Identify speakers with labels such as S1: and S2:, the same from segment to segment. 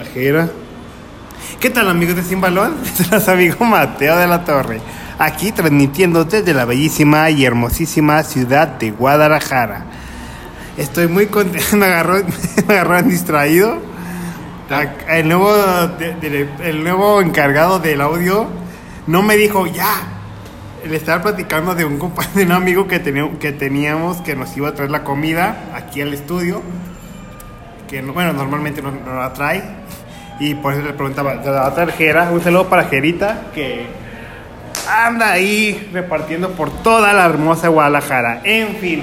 S1: Ajera. ¿Qué tal amigos de Sin Balón? Es amigo Mateo de la Torre, aquí transmitiendo desde la bellísima y hermosísima ciudad de Guadalajara. Estoy muy contento, me agarró, me agarró distraído. El nuevo, el nuevo encargado del audio no me dijo ya. Le estaba platicando de un de un amigo que teníamos que nos iba a traer la comida aquí al estudio. Que no- bueno, normalmente no, la trae. Y por eso le preguntaba, ¿te la va a traer Jera? Un saludo para Jerita que anda ahí repartiendo por toda la hermosa Guadalajara. En fin,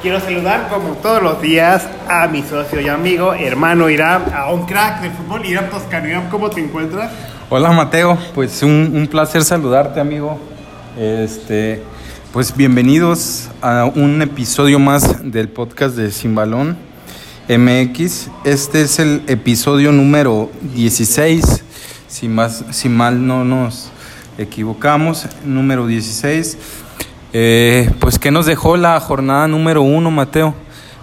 S1: quiero saludar como todos los días a mi socio y amigo, hermano Irán, a un crack del fútbol, Irán Toscano. Irán, ¿cómo te encuentras?
S2: Hola Mateo, pues un, un placer saludarte amigo. Este, pues bienvenidos a un episodio más del podcast de Sin Balón MX. Este es el episodio número 16, si, más, si mal no nos equivocamos, número 16. Eh, pues que nos dejó la jornada número uno, Mateo.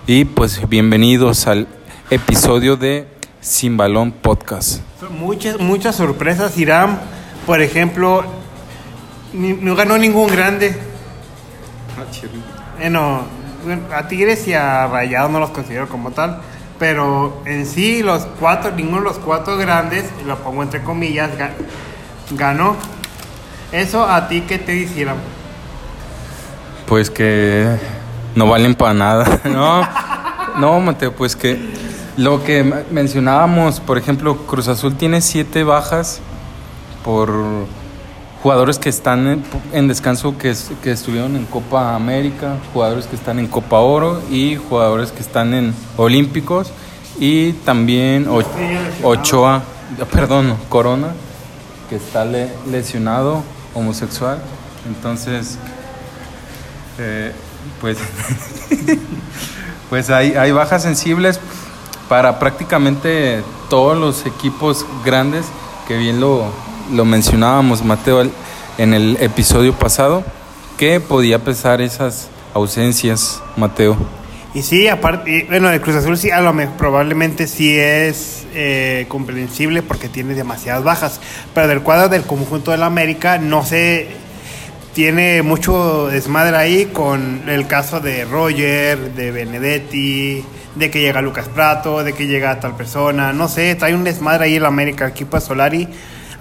S2: Y pues bienvenidos al episodio de Sin Balón Podcast.
S1: Muchas, muchas sorpresas, Irán. Por ejemplo, ni- no ganó ningún grande. Bueno, a Tigres y a Rayados no los considero como tal. Pero en sí, los cuatro, ninguno de los cuatro grandes, lo pongo entre comillas, ga- ganó. Eso a ti, ¿qué te hicieron?
S2: Pues que no valen para nada. No, no, Mateo, pues que lo que mencionábamos, por ejemplo, Cruz Azul tiene siete bajas por jugadores que están en, descanso, que, que estuvieron en Copa América, jugadores que están en Copa Oro y jugadores que están en Olímpicos y también Ochoa, perdón, Corona, que está le- lesionado, homosexual. Entonces, eh, pues, pues hay, hay bajas sensibles para prácticamente todos los equipos grandes, que bien lo, lo mencionábamos, Mateo, en el episodio pasado, que podía pesar esas ausencias, Mateo.
S1: Y sí, aparte, bueno, el Cruz Azul sí, a lo mejor probablemente sí es eh, comprensible porque tiene demasiadas bajas. Pero del cuadro del conjunto del América, no sé, tiene mucho desmadre ahí con el caso de Roger, de Benedetti, de que llega Lucas Prato, de que llega tal persona, no sé, trae un desmadre ahí el América, el equipo de Solari.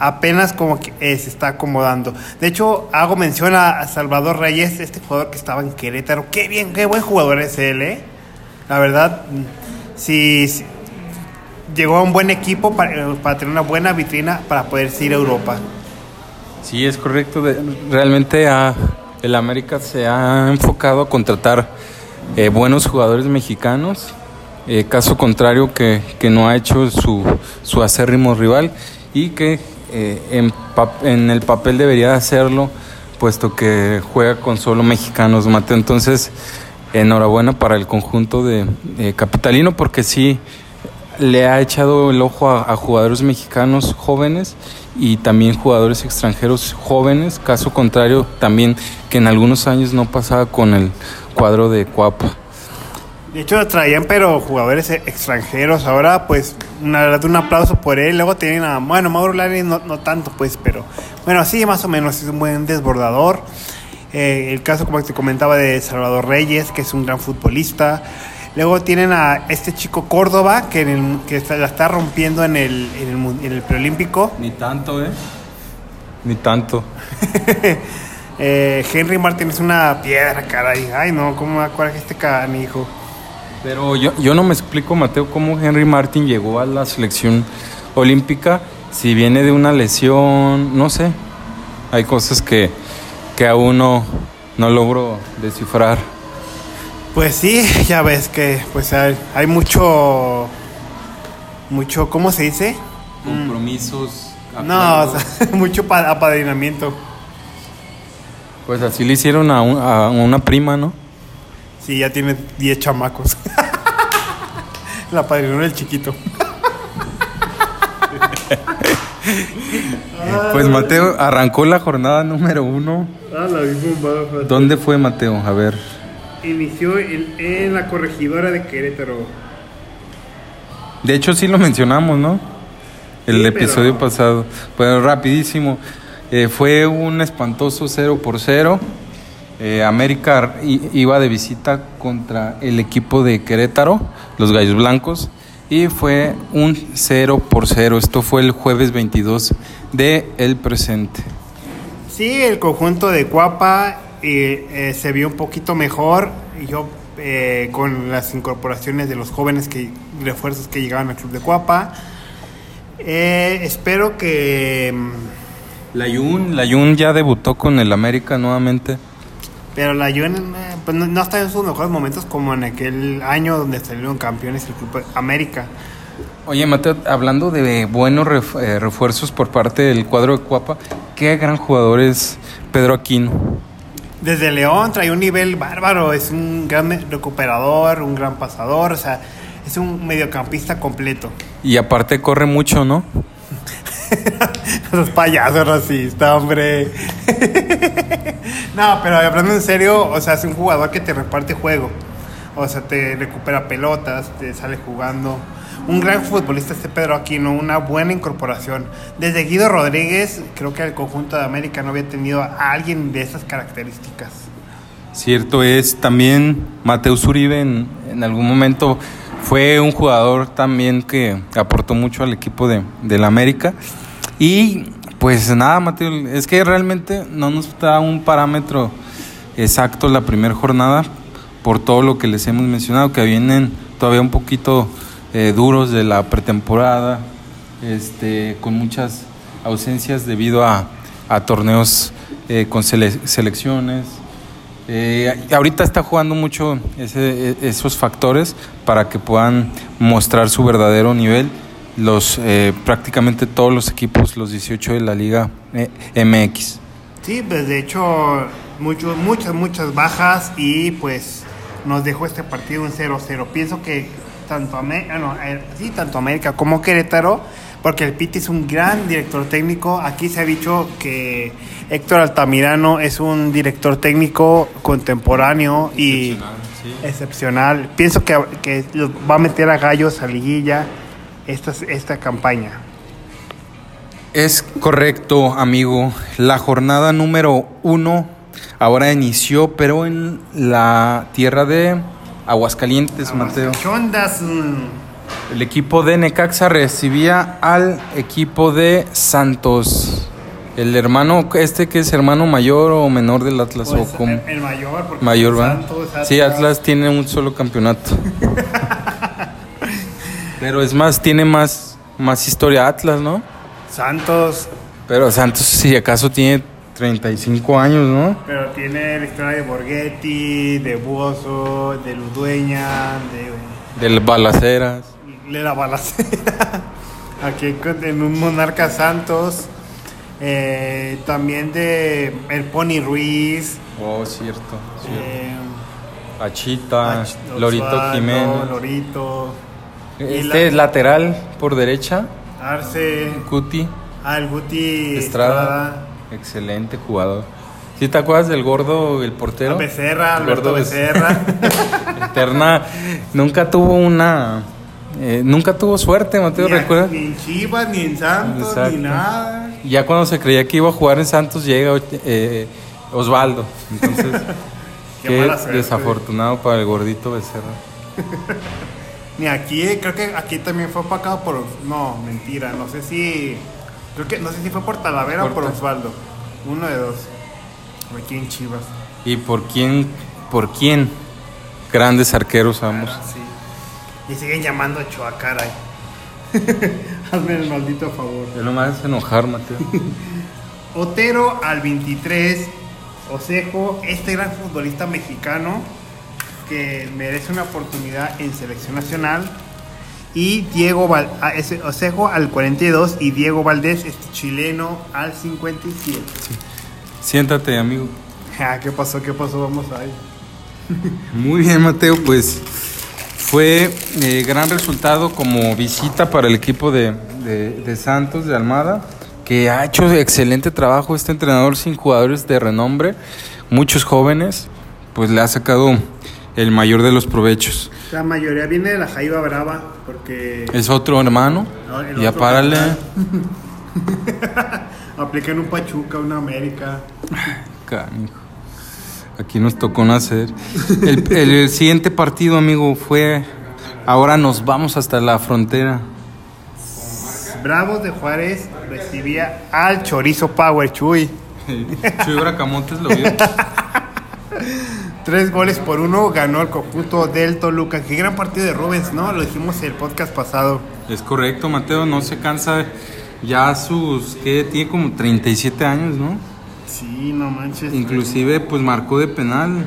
S1: Apenas como que eh, se está acomodando. De hecho, hago mención a Salvador Reyes, este jugador que estaba en Querétaro. Qué bien, qué buen jugador es él, ¿eh? La verdad, mm, sí, sí, llegó a un buen equipo para, para tener una buena vitrina para poder ir a Europa.
S2: Sí, es correcto. Realmente el América se ha enfocado a contratar eh, buenos jugadores mexicanos. eh, caso contrario que, que no ha hecho su, su acérrimo rival y que eh, en, en el papel debería hacerlo, puesto que juega con solo mexicanos, Mateo. Entonces, enhorabuena para el conjunto de, de Capitalino, porque sí le ha echado el ojo a, a jugadores mexicanos jóvenes y también jugadores extranjeros jóvenes, caso contrario también que en algunos años no pasaba con el cuadro de Cuapa.
S1: De hecho, traían, pero jugadores e- extranjeros. Ahora, pues, una verdad, un aplauso por él. Luego tienen a, bueno, Mauro Lari no, no tanto, pues, pero, bueno, sí, más o menos, es un buen desbordador. Eh, el caso, como te comentaba, de Salvador Reyes, que es un gran futbolista. Luego tienen a este chico Córdoba, que, en el- que está- la está rompiendo en el, en el, mun- en el preolímpico.
S2: Ni tanto, ¿eh? Ni tanto.
S1: Eh, Henry Martin es una piedra, caray. Ay, no, ¿cómo me acuerdo este canijo?
S2: Pero yo, yo no me explico, Mateo, cómo Henry Martin llegó a la selección olímpica si viene de una lesión, no sé. Hay cosas que, que aún no, no logro descifrar.
S1: Pues sí, ya ves que pues hay, hay mucho, mucho, ¿cómo se dice?
S2: Compromisos.
S1: No, o sea, mucho pa- apadrinamiento.
S2: Pues así le hicieron a, un- a una prima, ¿no?
S1: Sí, ya tiene 10 chamacos. La padrinó el chiquito.
S2: Pues Mateo arrancó la jornada número uno.
S1: Ah, la.
S2: ¿Dónde fue Mateo? A ver.
S1: Inició en, en la corregidora de Querétaro.
S2: De hecho sí lo mencionamos, ¿no? el
S1: Sí,
S2: episodio
S1: pero-
S2: pasado. Pero rapidísimo. Eh, fue un espantoso 0 por 0. Eh, América iba de visita contra el equipo de Querétaro, los Gallos Blancos, y fue un 0 por 0. Esto fue el jueves 22 de el presente.
S1: Sí, el conjunto de Cuapa eh, eh, se vio un poquito mejor. Yo eh, con las incorporaciones de los jóvenes que refuerzos que llegaban al club de Cuapa. Eh, espero que, mm,
S2: Layun, Layun ya debutó con el América nuevamente.
S1: Pero la Juven eh, pues no, no está en sus mejores momentos como en aquel año donde salieron campeones el club América.
S2: Oye, Mateo, hablando de buenos eh, refuerzos por parte del cuadro de Cuapa, qué gran jugador es Pedro Aquino.
S1: Desde León trae un nivel bárbaro, es un gran recuperador, un gran pasador, o sea, es un mediocampista completo.
S2: Y aparte corre mucho, ¿no?
S1: Esos payasos racistas, hombre. no, pero hablando en serio, o sea, es un jugador que te reparte juego. O sea, te recupera pelotas, te sale jugando. Un gran futbolista este Pedro Aquino, una buena incorporación. Desde Guido Rodríguez, creo que el conjunto de América no había tenido a alguien de esas características.
S2: Cierto es, también Mateus Uribe en algún momento fue un jugador también que aportó mucho al equipo de, del América. Y pues nada, Mateo, es que realmente no nos da un parámetro exacto la primera jornada por todo lo que les hemos mencionado, que vienen todavía un poquito eh, duros de la pretemporada, este, con muchas ausencias debido a, a torneos eh, con sele- selecciones. Eh, ahorita está jugando mucho ese- e- esos factores para que puedan mostrar su verdadero nivel los eh, prácticamente todos los equipos, los 18 de la Liga eh, MX.
S1: Sí, pues de hecho, mucho, muchas, muchas bajas y pues nos dejó este partido un 0-0. Pienso que tanto, Amé- ah, no, eh, sí, tanto América como Querétaro, porque el Piti es un gran director técnico. Aquí se ha dicho que Héctor Altamirano es un director técnico contemporáneo y excepcional. Pienso que, que va a meter a Gallos a liguilla esta, esta campaña.
S2: Es correcto, amigo. La jornada número uno ahora inició, pero en la tierra de Aguascalientes, Mateo.
S1: Mm,
S2: El equipo de Necaxa recibía al equipo de Santos. El hermano, este que es hermano mayor o menor del Atlas
S1: pues,
S2: o como
S1: el, el mayor, porque
S2: mayor va.
S1: Santos,
S2: Sí, Atlas tiene un solo campeonato. Pero es más, tiene más, más historia Atlas, ¿no?
S1: Santos,
S2: Pero Santos, si acaso, tiene 35 años, ¿no?
S1: pero tiene la historia de Borghetti, de Buoso, de Ludueña, de,
S2: De balaceras.
S1: De la balacera. Aquí en un Monarca Santos. eh, también de el Pony Ruiz.
S2: Oh, cierto.
S1: eh,
S2: Achita,
S1: Ach-
S2: Lorito
S1: Osvaldo,
S2: Jiménez.
S1: Lorito,
S2: Este
S1: la-
S2: lateral por derecha,
S1: Arce,
S2: Cuti.
S1: ah, el Guti
S2: Estrada.
S1: Estrada,
S2: Excelente jugador. ¿Sí te acuerdas del gordo, el portero?
S1: a Becerra, Alberto
S2: Gordo
S1: Becerra.
S2: Eterna. Nunca tuvo una. Eh, nunca tuvo suerte, Mateo,
S1: Ni
S2: ¿recuerdas?
S1: Ni en Chivas, ni en Santos,
S2: Exacto.
S1: ni nada.
S2: Ya cuando se creía que iba a jugar en Santos, llega eh, Osvaldo. Entonces,
S1: Qué
S2: qué,
S1: suerte.
S2: desafortunado para el gordito Becerra.
S1: Ni aquí, eh, creo que aquí también fue opacado por. No, mentira, no sé si. Creo que no sé si fue por Talavera o
S2: Por
S1: Osvaldo. Uno de dos. Aquí en Chivas.
S2: ¿Y por quién? ¿Por quién? Grandes arqueros, vamos.
S1: Ah, sí. Y siguen llamando a Choa, caray. Hazme el maldito favor.
S2: Yo no me haces enojar, Mateo.
S1: Otero al 23. Osejo, este gran futbolista mexicano que merece una oportunidad en selección nacional. Y Diego Val a ese Osejo al 42 y Diego Valdés, este chileno, al 57.
S2: Siéntate, amigo.
S1: Ah, ¿Qué pasó? ¿Qué pasó? Vamos ahí.
S2: Muy bien, Mateo, pues fue eh, gran resultado como visita para el equipo de, de- de Santos, de Almada, que ha hecho excelente trabajo este entrenador sin jugadores de renombre, muchos jóvenes, pues le ha sacado el mayor de los provechos.
S1: La mayoría viene de la Jaiba Brava, porque
S2: Es otro hermano.
S1: No,
S2: ya párale.
S1: carnal. aplica en un Pachuca, una América.
S2: Canijo. Aquí nos tocó nacer. El, el- el siguiente partido, amigo, fue. Ahora nos vamos hasta la frontera.
S1: Bravos de Juárez recibía al Chorizo Power Chuy.
S2: Chuy Bracamontes lo vio.
S1: Tres goles por uno ganó el conjunto del Toluca. Qué gran partido de Rubens, ¿no? Lo dijimos en el podcast pasado.
S2: Es correcto, Mateo, no se cansa. Ya sus. que Tiene como 37 años, ¿no?
S1: Sí, no manches.
S2: Inclusive, pues marcó de penal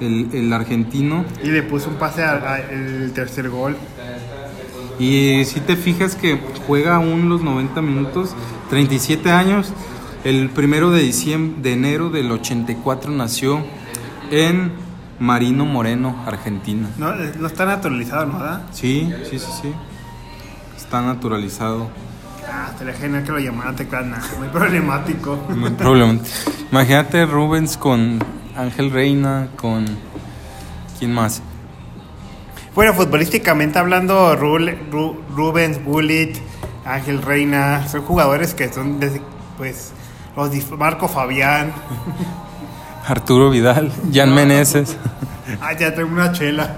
S2: el, el argentino.
S1: Y le puso un pase al tercer gol.
S2: Y si te fijas que juega aún los 90 minutos, 37 años. El primero de diciembre, de enero del 84 nació en Marino Moreno, Argentina.
S1: No, no está naturalizado, ¿no? ¿verdad?
S2: Sí, sí, sí, sí. Está naturalizado.
S1: Ah, genial que lo llamaran teclana. Muy problemático.
S2: Muy problemático. Imagínate Rubens con Ángel Reina, con... ¿Quién más?
S1: Bueno, futbolísticamente hablando, Rubens, Bullet, Ángel Reina, son jugadores que son, desde, pues, los Marco Fabián.
S2: Arturo Vidal, Jan Meneses.
S1: Ah, ya tengo una chela.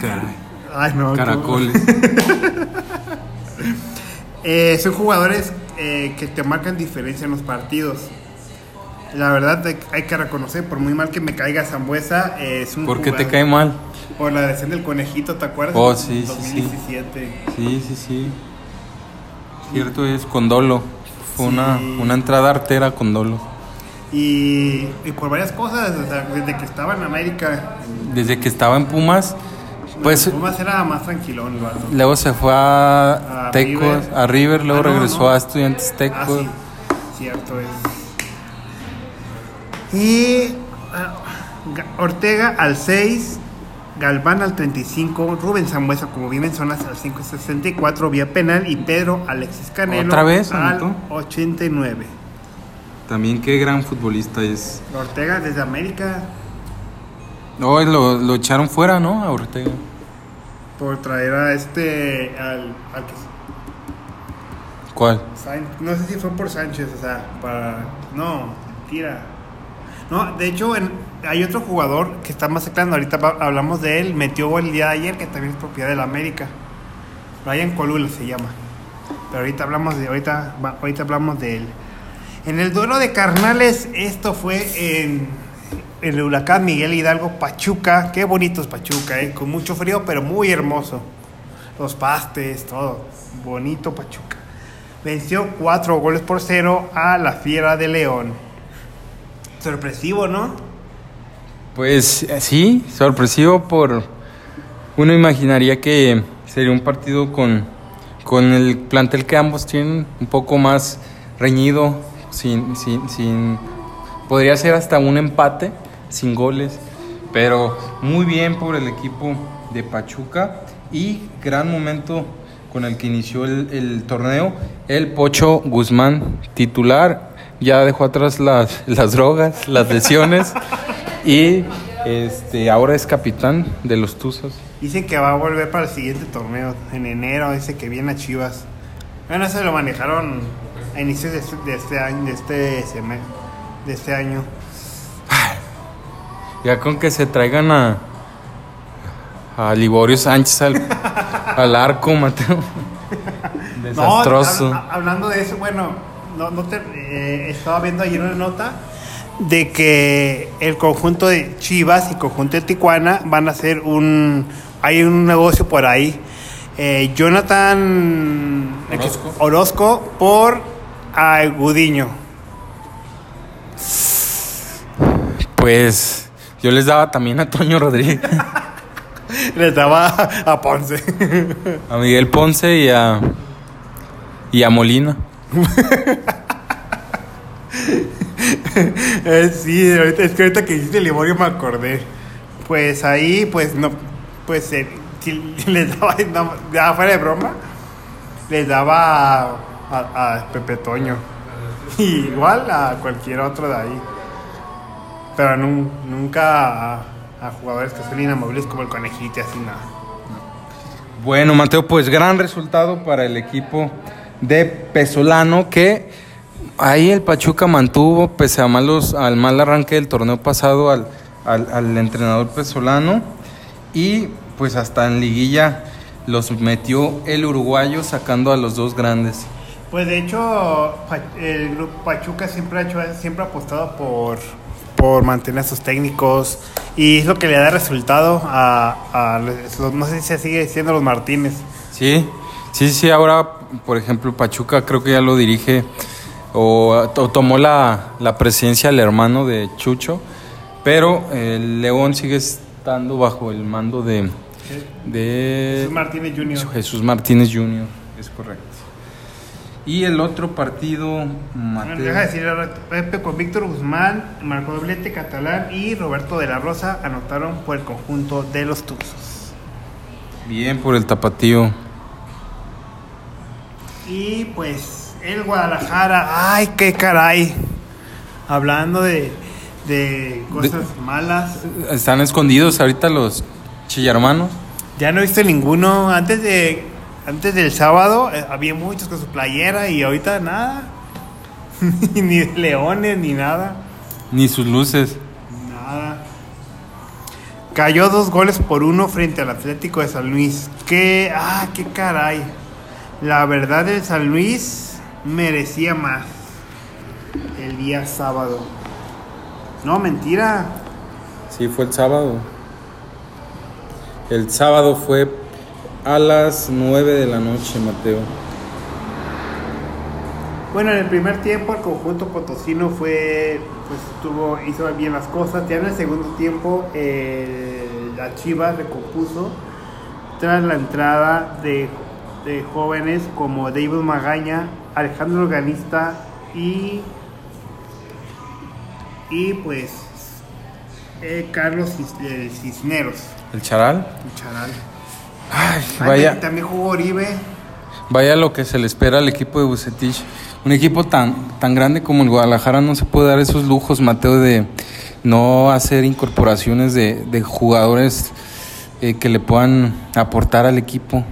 S2: Caray.
S1: Ay, no.
S2: Caracoles.
S1: Eh, son jugadores eh, que te marcan diferencia en los partidos. La verdad hay- que reconocer, por muy mal que me caiga Zambuesa, eh, es un
S2: ¿Por qué te cae mal?
S1: Por la lesión del conejito, ¿te acuerdas?
S2: Oh, sí, sí, sí.
S1: 2017.
S2: Sí, sí, sí. Cierto es, con dolo. Fue una, una entrada artera con dolo.
S1: Y, y por varias cosas, o sea, desde que estaba en América,
S2: Desde que estaba en Pumas, pues
S1: Pumas era más tranquilón, el vato.
S2: luego se fue a,
S1: A
S2: Tecos,
S1: River.
S2: a River, luego
S1: Ah, no,
S2: regresó
S1: no.
S2: a Estudiantes
S1: Ah,
S2: Tecos.
S1: sí, cierto es. Y ah, Ga- Ortega al 6, Galván al 35, Rubén Zambuesa, como bien mencionas, al 5.64 vía penal y Pedro Alexis Canelo
S2: ¿Otra vez,
S1: al
S2: anotó?
S1: 89.
S2: También qué gran futbolista es.
S1: Ortega desde América
S2: Hoy lo, lo echaron fuera, ¿no? A Ortega.
S1: por traer a este, al, al que
S2: ¿Cuál?
S1: No sé si fue por Sánchez, o sea, para. No, mentira. No, de hecho, en- hay otro jugador que está más cercano. Ahorita hablamos de él. Metió gol el día de ayer, que también es propiedad del América. Ryan Colula se llama. Pero ahorita hablamos de, ahorita, ahorita hablamos de él. En el duelo de carnales, esto fue en, en el huracán Miguel Hidalgo Pachuca. Qué bonito es Pachuca, eh, con mucho frío, pero muy hermoso. Los pastes, todo. Bonito Pachuca. Venció cuatro goles por cero a la Fiera de León. Sorpresivo, ¿no?
S2: Pues eh, sí, sorpresivo por... Uno imaginaría que sería un partido con, con el plantel que ambos tienen, un poco más reñido, sin, sin, sin... Podría ser hasta un empate, sin goles, pero muy bien por el equipo de Pachuca y gran momento con el que inició el, el torneo, el Pocho Guzmán titular, ya dejó atrás las, las drogas, las lesiones y este ahora es capitán de los Tuzos.
S1: Dicen que va a volver para el siguiente torneo en enero, dice que viene a Chivas. Bueno, eso lo manejaron a inicios de este, de este año, de este, de este año.
S2: Ya con que se traigan a a Liborio Sánchez al, al arco, Mateo. Desastroso.
S1: No, hab- hablando de eso, bueno, no, no te, eh, estaba viendo ayer una nota de que el conjunto de Chivas y conjunto de Tijuana van a hacer un... Hay un negocio por ahí. Eh, Jonathan
S2: Orozco.
S1: Orozco por a Gudiño.
S2: Pues yo les daba también a Toño Rodríguez,
S1: Les daba a Ponce.
S2: a Miguel Ponce y a y a Molina.
S1: Eh, sí, es que ahorita que hiciste Liborio me acordé. Pues ahí, pues no, pues eh, les daba, no, ya fuera de broma, les daba a, a- a Pepe Toño. Igual a cualquier otro de ahí. Pero nun- nunca a, a jugadores que son inamables como el conejito y así nada.
S2: Bueno, Mateo, pues gran resultado para el equipo de Pesolano que ahí el Pachuca mantuvo, pese a malos, al mal arranque del torneo pasado, al, al, al entrenador Pesolano y pues hasta en liguilla los metió el uruguayo sacando a los dos grandes.
S1: Pues de hecho, el grupo Pachuca siempre ha hecho, siempre ha apostado por, por mantener a sus técnicos y es lo que le da resultado a, a los, no sé si se sigue diciendo los Martínez.
S2: Sí, sí, sí, ahora, por ejemplo, Pachuca creo que ya lo dirige o, o tomó la, la presidencia el hermano de Chucho, pero el León sigue estando bajo el mando de, de
S1: Jesús Martínez Jr.
S2: Jesús Martínez Jr., es correcto. Y el otro partido, Mateo.
S1: Deja de decir Pepe con Víctor Guzmán, Marco Doblete Catalán y Roberto de la Rosa anotaron por el conjunto de los Tuzos.
S2: Bien por el tapatío.
S1: Y pues el Guadalajara, ay, qué caray. Hablando de, de cosas malas.
S2: Están escondidos ahorita los chillarmanos.
S1: Ya no he visto ninguno. Antes de antes del sábado eh, había muchos con su playera y ahorita nada. ni leones ni nada.
S2: Ni sus luces.
S1: Nada. Cayó dos goles por uno frente al Atlético de San Luis. Qué, ah, qué caray. La verdad el San Luis merecía más el día sábado. No, mentira.
S2: Sí, fue el sábado. El sábado fue a las 9 de la noche, Mateo.
S1: Bueno, en el primer tiempo el conjunto potosino fue, pues tuvo, hizo bien las cosas. Ya en el segundo tiempo el- la Chivas recompuso tras la entrada de, de jóvenes como David Magaña, Alejandro Organista y y pues eh, Carlos eh, Cisneros,
S2: ¿El charal?
S1: el charal.
S2: Ay, vaya,
S1: También jugó Oribe.
S2: vaya lo que se le espera al equipo de Bucetich. Un equipo tan, tan grande como el Guadalajara no se puede dar esos lujos, Mateo, de no hacer incorporaciones de, de jugadores eh, que le puedan aportar al equipo.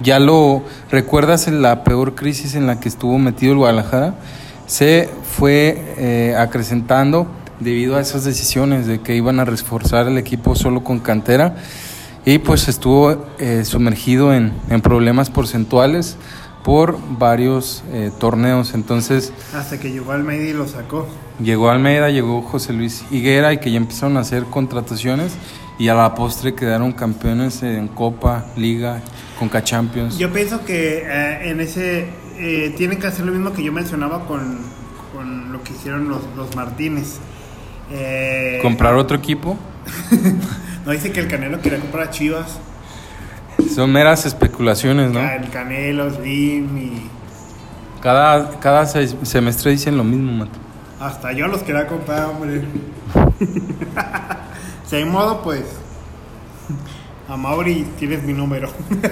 S2: Ya lo recuerdas en la peor crisis en la que estuvo metido el Guadalajara, se fue eh, acrecentando debido a esas decisiones de que iban a reforzar el equipo solo con cantera y pues estuvo eh, sumergido en, en problemas porcentuales por varios eh, torneos. Entonces
S1: Hasta que llegó Almeida y lo sacó.
S2: llegó Almeida, llegó José Luis Higuera y que ya empezaron a hacer contrataciones y a la postre quedaron campeones en Copa, Liga, Conca Champions.
S1: Yo pienso que eh, en ese eh, tienen que hacer lo mismo que yo mencionaba con, con lo que hicieron los, los Martínez. Eh,
S2: Comprar otro equipo
S1: No dice que el Canelo quería comprar a Chivas.
S2: son meras especulaciones, ¿no?
S1: El Canelo, Slim y
S2: Cada, cada se- semestre dicen lo mismo, Mato.
S1: hasta yo los quería comprar, hombre. si hay modo, pues. A Mauri tienes mi número.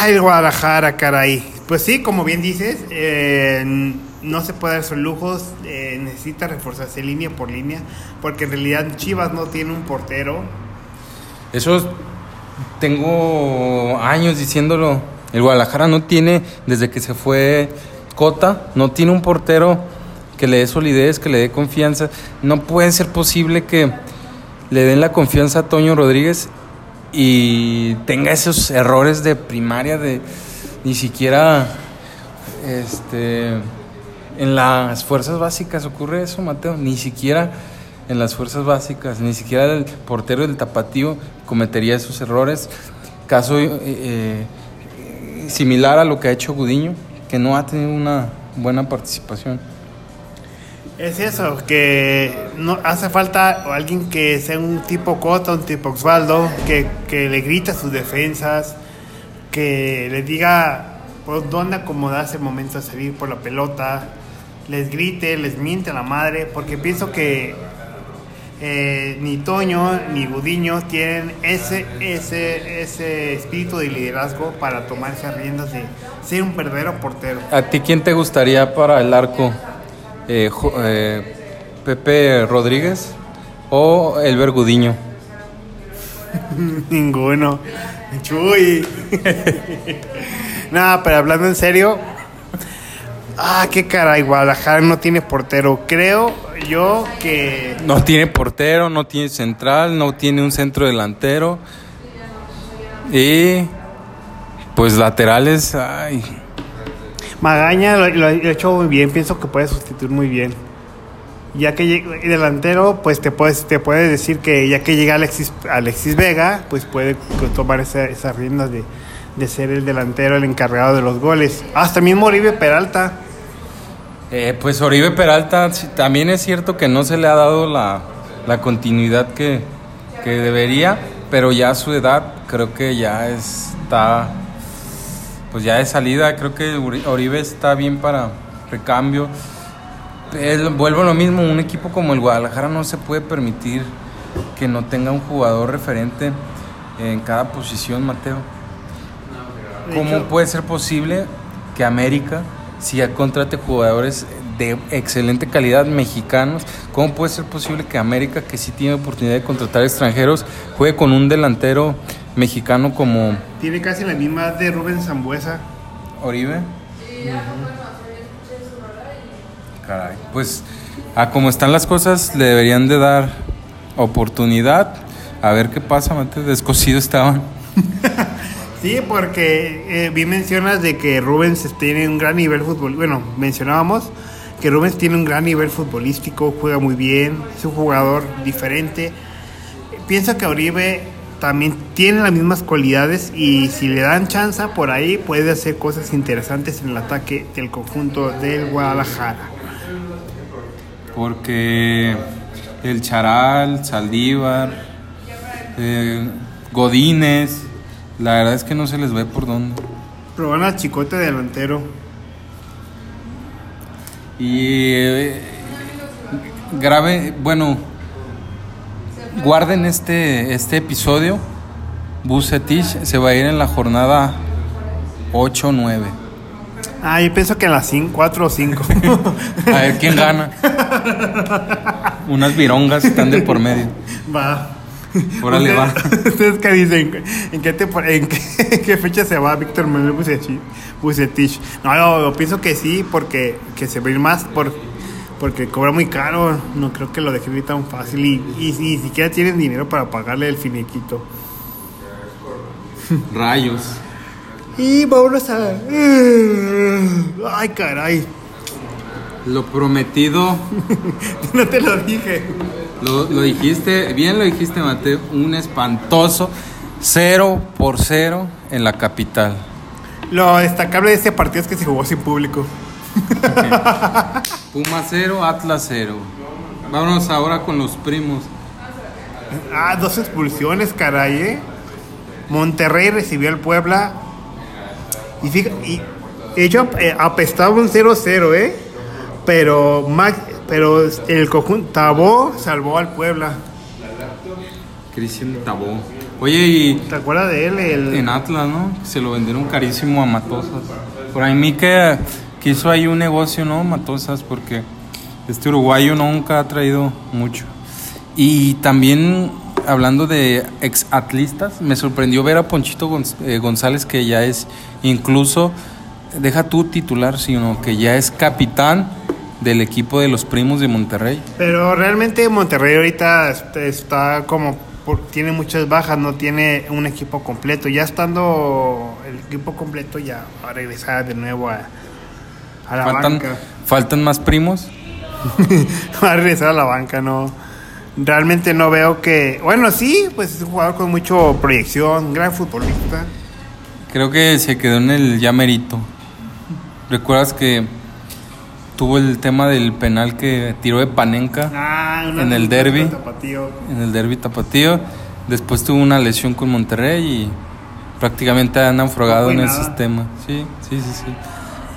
S1: Ay, Guadalajara, caray. Pues sí, como bien dices, eh, no se puede dar sus lujos. eh, necesita reforzarse línea por línea. Porque en realidad Chivas no tiene un portero.
S2: Eso tengo años diciéndolo. El Guadalajara no tiene, desde que se fue Cota, no tiene un portero que le dé solidez, que le dé confianza. No puede ser posible que le den la confianza a Toño Rodríguez y tenga esos errores de primaria de ni siquiera este en las fuerzas básicas ocurre eso, Mateo, ni siquiera en las fuerzas básicas, ni siquiera el portero del tapatío cometería esos errores. Caso eh, eh, similar a lo que ha hecho Gudiño, que no ha tenido una buena participación.
S1: Es eso, que no hace falta alguien que sea un tipo Cota, un tipo Osvaldo, que, que le grite a sus defensas, que les diga por dónde acomodarse el momento de salir por la pelota, les grite, les miente a la madre, porque pienso que eh, ni Toño ni Gudiño tienen ese, ese, ese espíritu de liderazgo para tomarse riendas de ser un verdadero portero.
S2: ¿A ti quién te gustaría para el arco? Eh, Jo- eh, ¿Pepe Rodríguez o Elber Gudiño?
S1: Ninguno. Chuy. no, pero hablando en serio. Ah, qué caray, Guadalajara no tiene portero. Creo yo que.
S2: No tiene portero, no tiene central, no tiene un centro delantero. Y. Pues laterales, ay.
S1: Magaña lo, lo ha hecho muy bien, pienso que puede sustituir muy bien. Ya que llega- y delantero, pues te puedes, te puedes decir que ya que llega Alexis, Alexis Vega, pues puede tomar esa- esas riendas de, de ser el delantero, el encargado de los goles. Hasta mismo Oribe Peralta.
S2: Eh, pues Oribe Peralta, también es cierto que no se le ha dado la, la continuidad que, que debería, pero ya a su edad creo que ya está, pues ya de salida, creo que Oribe está bien para recambio. Vuelvo a lo mismo, un equipo como el Guadalajara no se puede permitir que no tenga un jugador referente en cada posición, Mateo. ¿Cómo puede ser posible que América, si ya contrate jugadores de excelente calidad mexicanos, cómo puede ser posible que América, que sí tiene oportunidad de contratar extranjeros, juegue con un delantero mexicano como
S1: Tiene casi la misma de Rubén Zambuesa.
S2: Oribe? Caray, pues a como están las cosas le deberían de dar oportunidad. A ver qué pasa, Mateo, descosido estaban.
S1: Sí, porque eh, bien mencionas de que Rubens tiene un gran nivel fútbol. Bueno, mencionábamos que Rubens tiene un gran nivel futbolístico, juega muy bien, es un jugador diferente. Pienso que Oribe también tiene las mismas cualidades y si le dan chance por ahí puede hacer cosas interesantes en el ataque del conjunto del Guadalajara.
S2: Porque el Charal, Saldívar, eh, Godínez, la verdad es que no se les ve por dónde.
S1: Pero van al chicote delantero.
S2: Y eh, grave, bueno, guarden este, este episodio. Bucetich se va a ir en la jornada 8-9.
S1: Ah, yo pienso que en las 4 o 5.
S2: A ver quién gana. Unas virongas están de por medio.
S1: va.
S2: Órale, va.
S1: ¿Ustedes- ¿Ustedes qué dicen? ¿En qué, tempo- en qué, en qué fecha se va Víctor Manuel Bucetich? Bucetich? No, yo, yo pienso que sí, porque que se va a ir más por, porque cobra muy caro. No creo que lo dejen ir tan fácil y, y, y ni siquiera tienen dinero para pagarle el finiquito.
S2: Rayos.
S1: Y vámonos a... Ay, caray.
S2: Lo prometido,
S1: No te lo dije.
S2: Lo, lo dijiste, bien lo dijiste, Mateo, un espantoso 0 por 0 en la capital.
S1: Lo destacable de este partido es que se jugó sin público.
S2: Puma 0, Atlas 0. Vámonos ahora con los primos.
S1: Ah, dos expulsiones, caray, ¿eh? Monterrey recibió al Puebla. Y fíjate, y ello eh, apestaba un 0-0, ¿eh? Pero, Max, pero el conjunto Tabó salvó al Puebla.
S2: Cristian Tabó. Oye, y
S1: ¿Te acuerdas de él? El,
S2: en Atlas, ¿no? Se lo vendieron carísimo a Matosas. Por ahí mí que, hizo ahí un negocio, ¿no? Matosas, porque este uruguayo nunca ha traído mucho. Y también, hablando de ex atlistas, me sorprendió ver a Ponchito Gonz- eh, González, que ya es incluso, deja tú titular, sino que ya es capitán del equipo de los primos de Monterrey.
S1: Pero realmente Monterrey ahorita está, está como... tiene muchas bajas, no tiene un equipo completo. Ya estando el equipo completo, ya va a regresar de nuevo a, a la
S2: Faltan,
S1: banca.
S2: faltan más primos.
S1: va a regresar a la banca, no. Realmente no veo que. Bueno, sí, pues es un jugador con mucho proyección, gran futbolista.
S2: Creo que se quedó en el ya merito. ¿Recuerdas que tuvo el tema del penal que tiró de Panenka
S1: Ah,
S2: En el.
S1: Tapatío.
S2: en el derby tapatío? Después tuvo una lesión con Monterrey y prácticamente han naufragado
S1: No
S2: en el sistema. Sí, sí, sí, sí.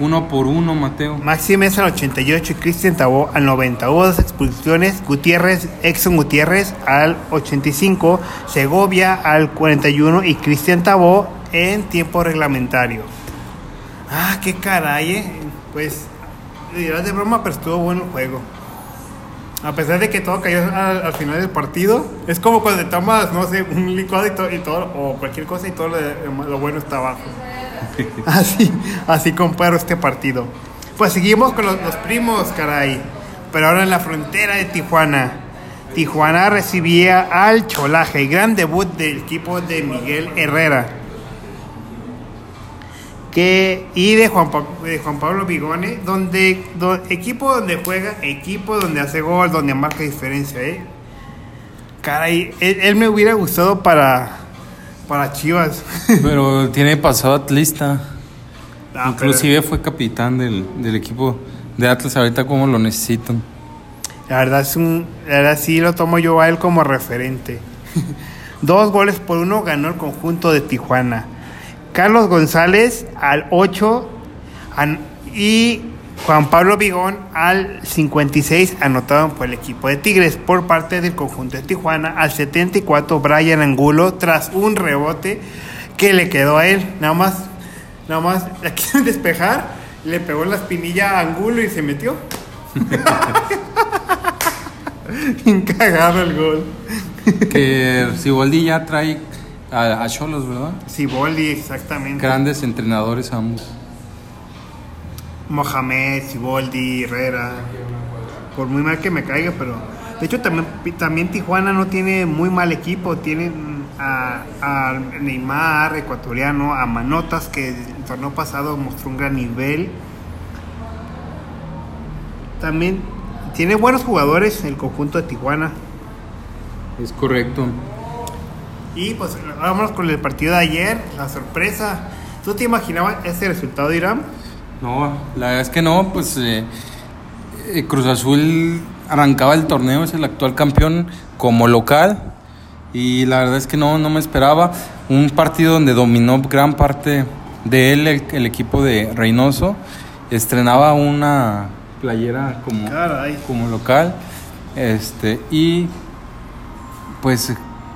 S2: Uno por uno, Mateo.
S1: Maxi Mesa al 88 y Cristian Tabó al 90. Hubo dos expulsiones. Gutiérrez, Exxon Gutiérrez al 85. Segovia al 41 y Cristian Tabó en tiempo reglamentario. Ah, qué caray, eh. Pues, dirás de broma, pero estuvo bueno el juego. A pesar de que todo cayó al, al final del partido, es como cuando te tomas, no sé, un licuado y, to- y todo, o cualquier cosa y todo lo, lo bueno está abajo. Así, así comparo este partido. Pues seguimos con los, los primos, caray. Pero ahora en la frontera de Tijuana. Tijuana recibía al Cholaje, gran debut del equipo de Miguel Herrera. Que, y de Juan, de Juan Pablo Vigone, donde, do- equipo donde juega, equipo donde hace gol, donde marca diferencia, ¿eh? Caray, él, él me hubiera gustado para, para Chivas.
S2: Pero tiene pasado atlista.
S1: Ah, pero-
S2: Inclusive fue capitán del, del equipo de Atlas ahorita como lo necesitan.
S1: La verdad es un, la verdad sí lo tomo yo a él como referente. Dos goles por uno ganó el conjunto de Tijuana. Carlos González al 8 an- y Juan Pablo Vigón al 56 anotaron por el equipo de Tigres por parte del conjunto de Tijuana. Al 74 Brian Angulo tras un rebote que le quedó a él. Nada más, nada más la quieren despejar, le pegó la espinilla a Angulo y se metió. Bien cagado el gol.
S2: Que Siboldi ya trae a a Cholos, ¿verdad?
S1: Siboldi, exactamente.
S2: Grandes entrenadores ambos.
S1: Mohamed, Siboldi, Herrera. Por muy mal que me caiga, pero. De hecho, también, también Tijuana no tiene muy mal equipo. Tienen a, a Neymar, ecuatoriano, a Manotas, que el torneo pasado mostró un gran nivel. También tiene buenos jugadores el conjunto de Tijuana.
S2: Es correcto.
S1: Y pues vámonos con el partido de ayer, la sorpresa. ¿Tú te imaginabas ese resultado, Irán?
S2: No, la verdad es que no, pues eh, eh, Cruz Azul arrancaba el torneo, es el actual campeón como local y la verdad es que no, no me esperaba un partido donde dominó gran parte de él el, el equipo de Reynoso, estrenaba una playera como,
S1: Caray.
S2: como local este y pues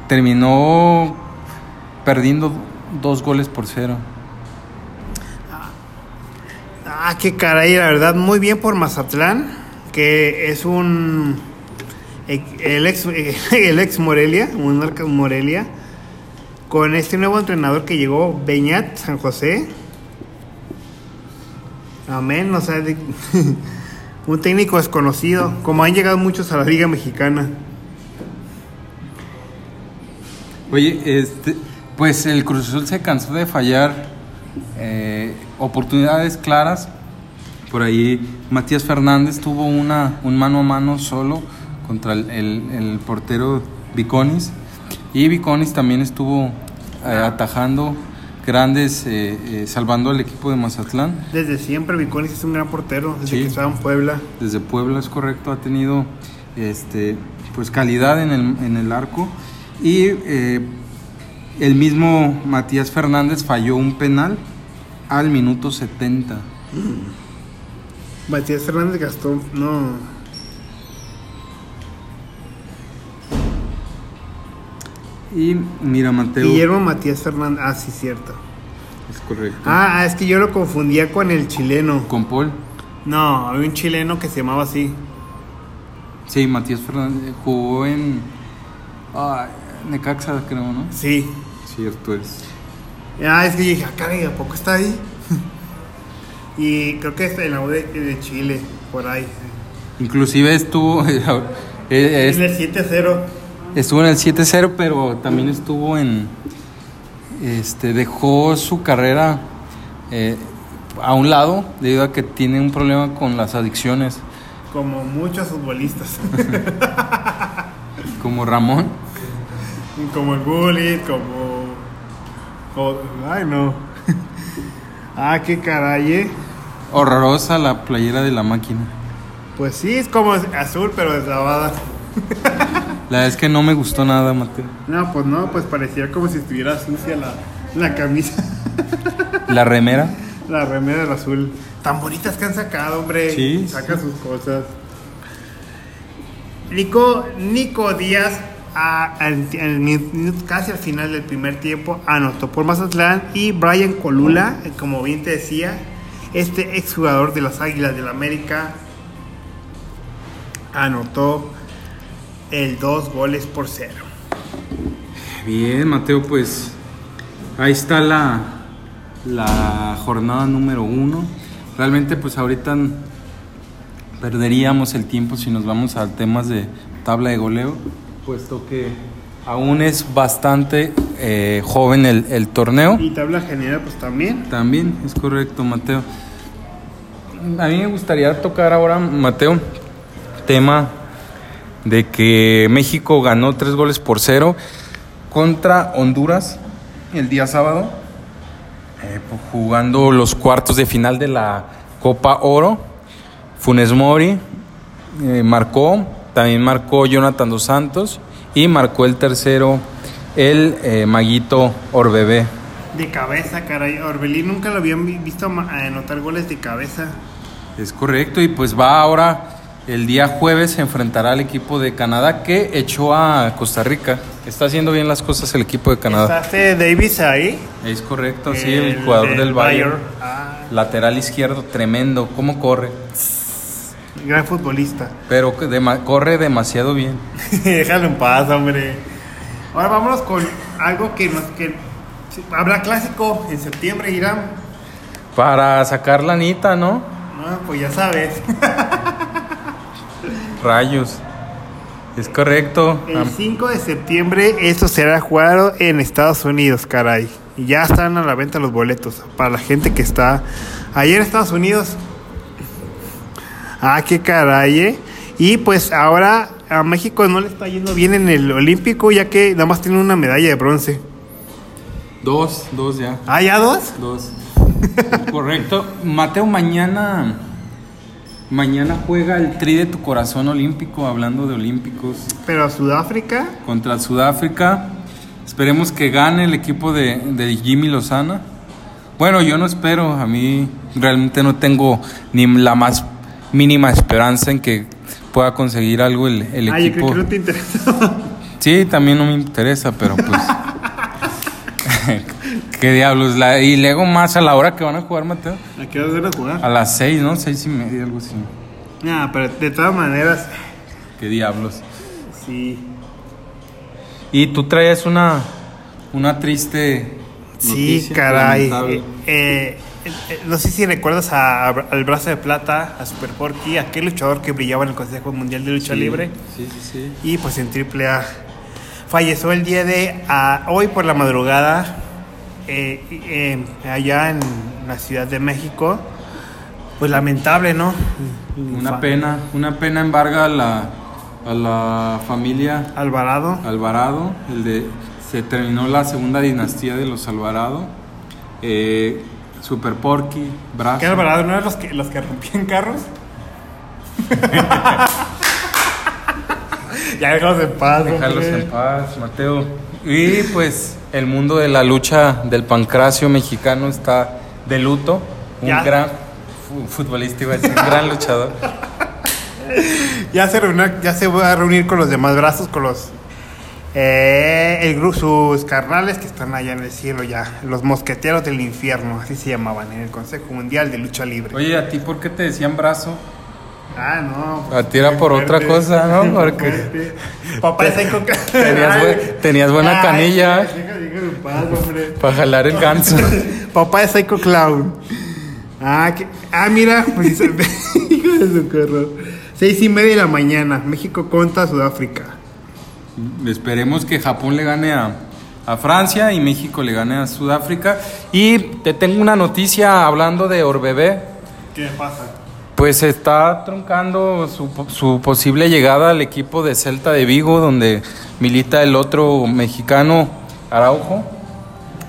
S2: terminó perdiendo dos goles por cero.
S1: Ah, qué caray, la verdad, muy bien por Mazatlán, que es un. El ex, el ex Morelia, un Morelia, con este nuevo entrenador que llegó, Beñat San José. Amén, o sea, un técnico desconocido, como han llegado muchos a la Liga Mexicana.
S2: Oye, este, pues el Cruz Azul se cansó de fallar eh, oportunidades claras. Por ahí Matías Fernández tuvo una, un mano a mano solo contra el, el- el portero Viconis. Y Viconis también estuvo eh, atajando grandes, eh, eh, salvando al equipo de Mazatlán.
S1: Desde siempre, Viconis es un gran portero, desde
S2: Sí.
S1: que estaba en Puebla.
S2: Desde Puebla es correcto, ha tenido este, pues calidad en el, en el arco. Y eh, el mismo Matías Fernández falló un penal al minuto 70.
S1: Matías Fernández gastó, no.
S2: Y mira, Mateo.
S1: Guillermo Matías Fernández, ah, sí, cierto.
S2: Es correcto.
S1: Ah, ah, es que yo lo confundía con el chileno.
S2: Con Paul.
S1: No, había un chileno que se llamaba así.
S2: Sí, Matías Fernández jugó en ah, Necaxa, creo, ¿no?
S1: Sí.
S2: Cierto es.
S1: Ah, es que dije, ah, caray, ¿a poco está ahí? y creo que es en la U de, de Chile, por ahí.
S2: Inclusive estuvo, eh, es-
S1: En el 7-0.
S2: Estuvo en el 7-0, pero también estuvo en. Este, dejó su carrera eh, a un lado debido a que tiene un problema con las adicciones,
S1: Como muchos futbolistas.
S2: como Ramón.
S1: Como el bully, como. como- Ay, no. ah, qué caray, eh.
S2: Horrorosa la playera de la máquina.
S1: Pues sí, es como azul, pero deslavada.
S2: La verdad es que no me gustó nada, Mateo.
S1: No, pues no, pues parecía como si estuviera sucia la, la camisa.
S2: La remera.
S1: La remera del azul. Tan bonitas que han sacado, hombre.
S2: Sí,
S1: Saca sus cosas. Nico, Nico Díaz, casi al final del primer tiempo, anotó por Mazatlán. Y Brian Colula, eh, como bien te decía, este exjugador de las Águilas del América, anotó el dos goles por cero.
S2: Bien, Mateo, pues ahí está la, la jornada número uno. Realmente, pues ahorita perderíamos el tiempo si nos vamos a temas de tabla de goleo, puesto que aún es bastante eh, joven el, el torneo.
S1: Y tabla general, pues también.
S2: También, es correcto, Mateo. A mí me gustaría tocar ahora, Mateo, tema de que México ganó tres goles por cero contra Honduras el día sábado, eh, pues, jugando los cuartos de final de la Copa Oro. Funes Mori eh, marcó, también marcó Jonathan Dos Santos y marcó el tercero el eh, Maguito Orbebé.
S1: De cabeza, caray. Orbelín nunca lo habían vi- visto anotar goles de cabeza.
S2: Es correcto, y pues va ahora el día jueves se enfrentará al equipo de Canadá que echó a Costa Rica. Está haciendo bien las cosas el equipo de Canadá.
S1: ¿Está este Davis ahí?
S2: Es correcto, sí, el, jugador del Bayern.
S1: Ah,
S2: Lateral izquierdo, tremendo, cómo corre.
S1: Gran futbolista.
S2: Pero que dema- corre demasiado bien.
S1: Déjalo en paz, hombre. Ahora vámonos con algo que nos... Que, habrá clásico en septiembre, Irán.
S2: Para sacar la anita, ¿no?
S1: No, pues ya sabes.
S2: Rayos. Es correcto.
S1: El 5 de septiembre esto será jugado en Estados Unidos, caray. Y ya están a la venta los boletos para la gente que está ahí en Estados Unidos. Ah, qué caray. ¿eh? Y pues ahora a México no le está yendo bien en el Olímpico ya que nada más tiene una medalla de bronce.
S2: Dos, dos ya.
S1: Ah, ya dos.
S2: Dos. Correcto. Mateo, mañana. Mañana juega el Tri de tu corazón olímpico, hablando de olímpicos,
S1: Pero Sudáfrica,
S2: contra Sudáfrica. Esperemos que gane el equipo de, de Jimmy Lozana. Bueno, yo no espero, a mí realmente no tengo ni la más mínima esperanza en que pueda conseguir algo el, el
S1: ah, yo
S2: equipo.
S1: creo que no te interesa.
S2: Sí, también no me interesa, pero pues. ¿Qué diablos? La- y luego más a la hora que van a jugar, Mateo.
S1: ¿A qué hora van a jugar?
S2: A las seis, ¿no? Seis y media, algo así.
S1: Ah, pero de todas maneras,
S2: ¿Qué diablos?
S1: sí.
S2: Y tú traías una, una triste.
S1: Sí, caray. eh, eh, no sé si recuerdas a- a- al brazo de plata, a Super Porky, aquel luchador que brillaba en el Consejo Mundial de Lucha
S2: Sí,
S1: Libre.
S2: Sí, sí, sí.
S1: Y pues en AAA. Falleció el día de hoy por la madrugada, eh, eh, allá en la Ciudad de México. Pues lamentable, ¿no?
S2: Una pena, una pena embarga a la, a la familia
S1: Alvarado.
S2: Alvarado. El de, se terminó la segunda dinastía de los Alvarado. Eh, Super Porky, Brazo.
S1: ¿Qué Alvarado? ¿No eran los que, los que rompían carros? ya déjalos en paz, hombre.
S2: en paz, Mateo. Y pues el mundo de la lucha del pancracio mexicano está de luto. Un
S1: Ya.
S2: gran fu- futbolista, iba a decir, un gran luchador.
S1: Ya se, reunió- ya se va a reunir con los demás brazos, con los eh, el gru- sus carnales que están allá en el cielo ya, los mosqueteros del infierno, así se llamaban en el Consejo Mundial de Lucha Libre.
S2: Oye, ¿a ti por qué te decían brazo?
S1: Ah, no.
S2: A ti era por otra cosa, ¿no? Porque-.
S1: Papá de Psycho
S2: Tenías tenías buena canilla.
S1: Deja, deja en paz, hombre.
S2: Para jalar el ganso.
S1: Papá de Psycho Clown. Ah, que- ah mira, pues, hijo de su carro. Seis y media de la mañana, México contra Sudáfrica.
S2: Esperemos que Japón le gane a, a Francia y México le gane a Sudáfrica. Y te tengo una noticia hablando de Orbebé.
S1: ¿Qué pasa?
S2: Pues está truncando su, su posible llegada al equipo de Celta de Vigo, donde milita el otro mexicano, Araujo,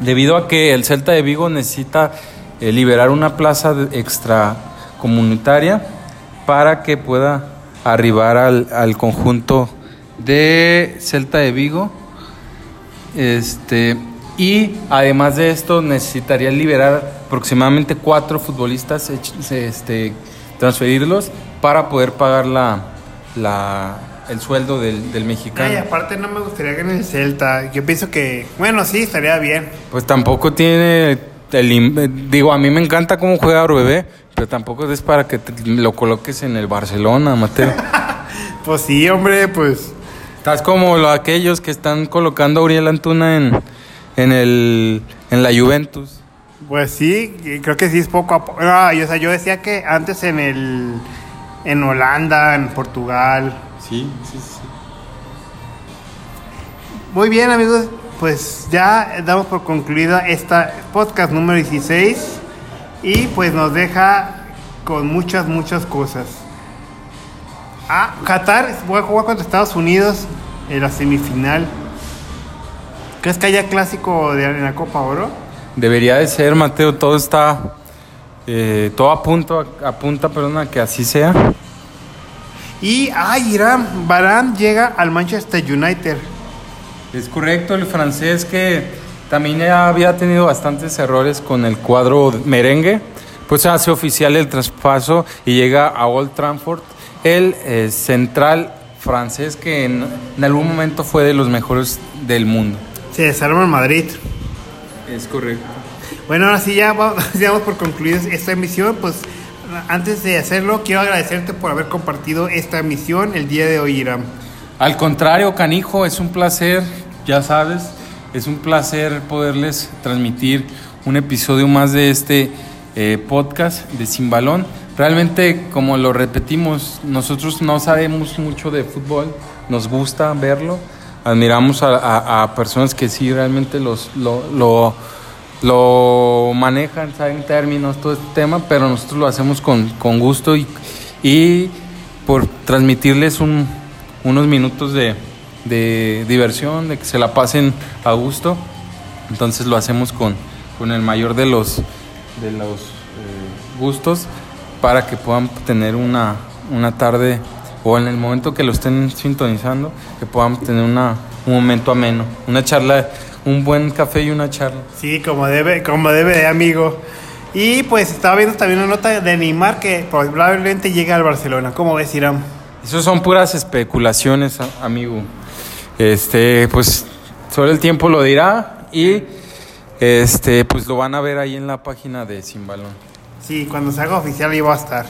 S2: debido a que el Celta de Vigo necesita eh, liberar una plaza extracomunitaria para que pueda arribar al, al conjunto de Celta de Vigo. Este, y además de esto, necesitaría liberar aproximadamente cuatro futbolistas, este, transferirlos para poder pagar la, la- el sueldo del, del mexicano.
S1: Ay, aparte no me gustaría que en el Celta. Yo pienso que, bueno, sí, estaría bien.
S2: Pues tampoco tiene el eh, digo, a mí me encanta cómo juega Orbebé, pero tampoco es para que te- lo coloques en el Barcelona, Mateo.
S1: Pues sí, hombre, pues.
S2: Estás como lo- aquellos que están colocando a Uriel Antuna en, en, el, en la Juventus.
S1: Pues sí, creo que sí es poco a poco. Ah, y, o sea, yo decía que antes en el. En Holanda, en Portugal.
S2: Sí, sí, sí.
S1: Muy bien, amigos. Pues ya damos por concluida esta podcast número 16. Y pues nos deja con muchas, muchas cosas. Ah, Qatar voy a jugar contra Estados Unidos en la semifinal. ¿Crees que haya clásico de, la Copa Oro?
S2: Debería de ser, Mateo, todo está, eh, todo apunta, apunta, perdona, que así sea.
S1: Y, ay, Irán, Barán llega al Manchester United.
S2: Es correcto, el francés que también ya había tenido bastantes errores con el cuadro merengue, pues hace oficial el traspaso y llega a Old Trafford, el eh, central francés que en, en algún momento fue de los mejores del mundo.
S1: Se desarma en Madrid.
S2: Es correcto.
S1: Bueno, ahora sí ya vamos, ya por concluida esta emisión. Pues antes de hacerlo, quiero agradecerte por haber compartido esta emisión el día de hoy, Irán.
S2: Al contrario, canijo, es un placer, ya sabes, es un placer poderles transmitir un episodio más de este eh, podcast de Sin Balón. Realmente, como lo repetimos, nosotros no sabemos mucho de fútbol, nos gusta verlo, admiramos a, personas que sí realmente los, lo, lo, manejan, saben términos, todo este tema, pero nosotros lo hacemos con, con gusto y, y por transmitirles un, unos minutos de, de diversión, de que se la pasen a gusto. Entonces lo hacemos con, con el mayor de los, de los eh, gustos para que puedan tener una, una tarde o en el momento que lo estén sintonizando, que puedan tener una, un momento ameno, una charla, un buen café y una charla.
S1: Sí, como debe, como debe de amigo. Y pues estaba viendo también una nota de Neymar que probablemente llega al Barcelona. ¿Cómo ves, Irán?
S2: Eso son puras especulaciones, amigo. Este, pues solo el tiempo lo dirá y este, pues lo van a ver ahí en la página de Sin Balón.
S1: Sí, cuando se haga oficial ahí va a estar.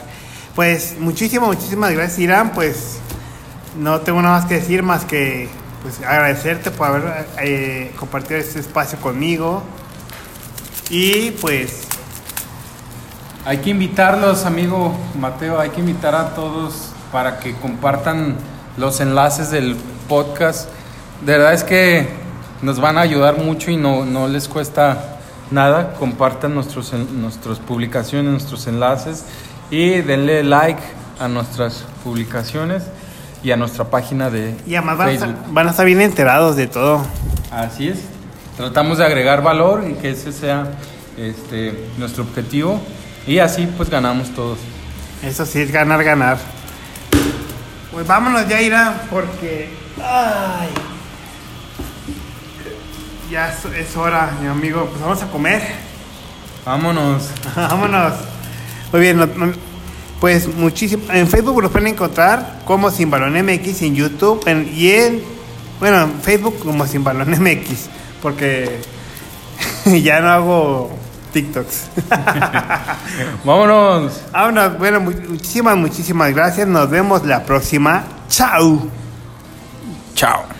S1: Pues muchísimas, muchísimas gracias, Irán. Pues no tengo nada más que decir más que pues agradecerte por haber eh, compartido este espacio conmigo. Y pues
S2: Hay que invitarlos, amigo Mateo, hay que invitar a todos para que compartan los enlaces del podcast. De verdad es que nos van a ayudar mucho y no, no les cuesta nada. Compartan nuestros, nuestras publicaciones, nuestros enlaces y denle like a nuestras publicaciones y a nuestra página de
S1: y además van a,
S2: Facebook.
S1: estar, van a estar bien enterados de todo.
S2: Así es. Tratamos de agregar valor y que ese sea este, nuestro objetivo y así pues ganamos todos.
S1: Eso sí es ganar, ganar. Pues vámonos ya, Irán, porque. Ay. Ya es, es hora, mi amigo. Pues vamos a comer.
S2: Vámonos.
S1: Vámonos. Muy bien, no- no- pues muchísimo. En Facebook los pueden encontrar como Sin Balón MX, en YouTube en- y en. Bueno, en Facebook como Sin Balón MX, porque ya no hago TikToks.
S2: Vámonos.
S1: Vámonos, bueno, mu- muchísimas, muchísimas gracias. Nos vemos la próxima. Chao.
S2: Chao.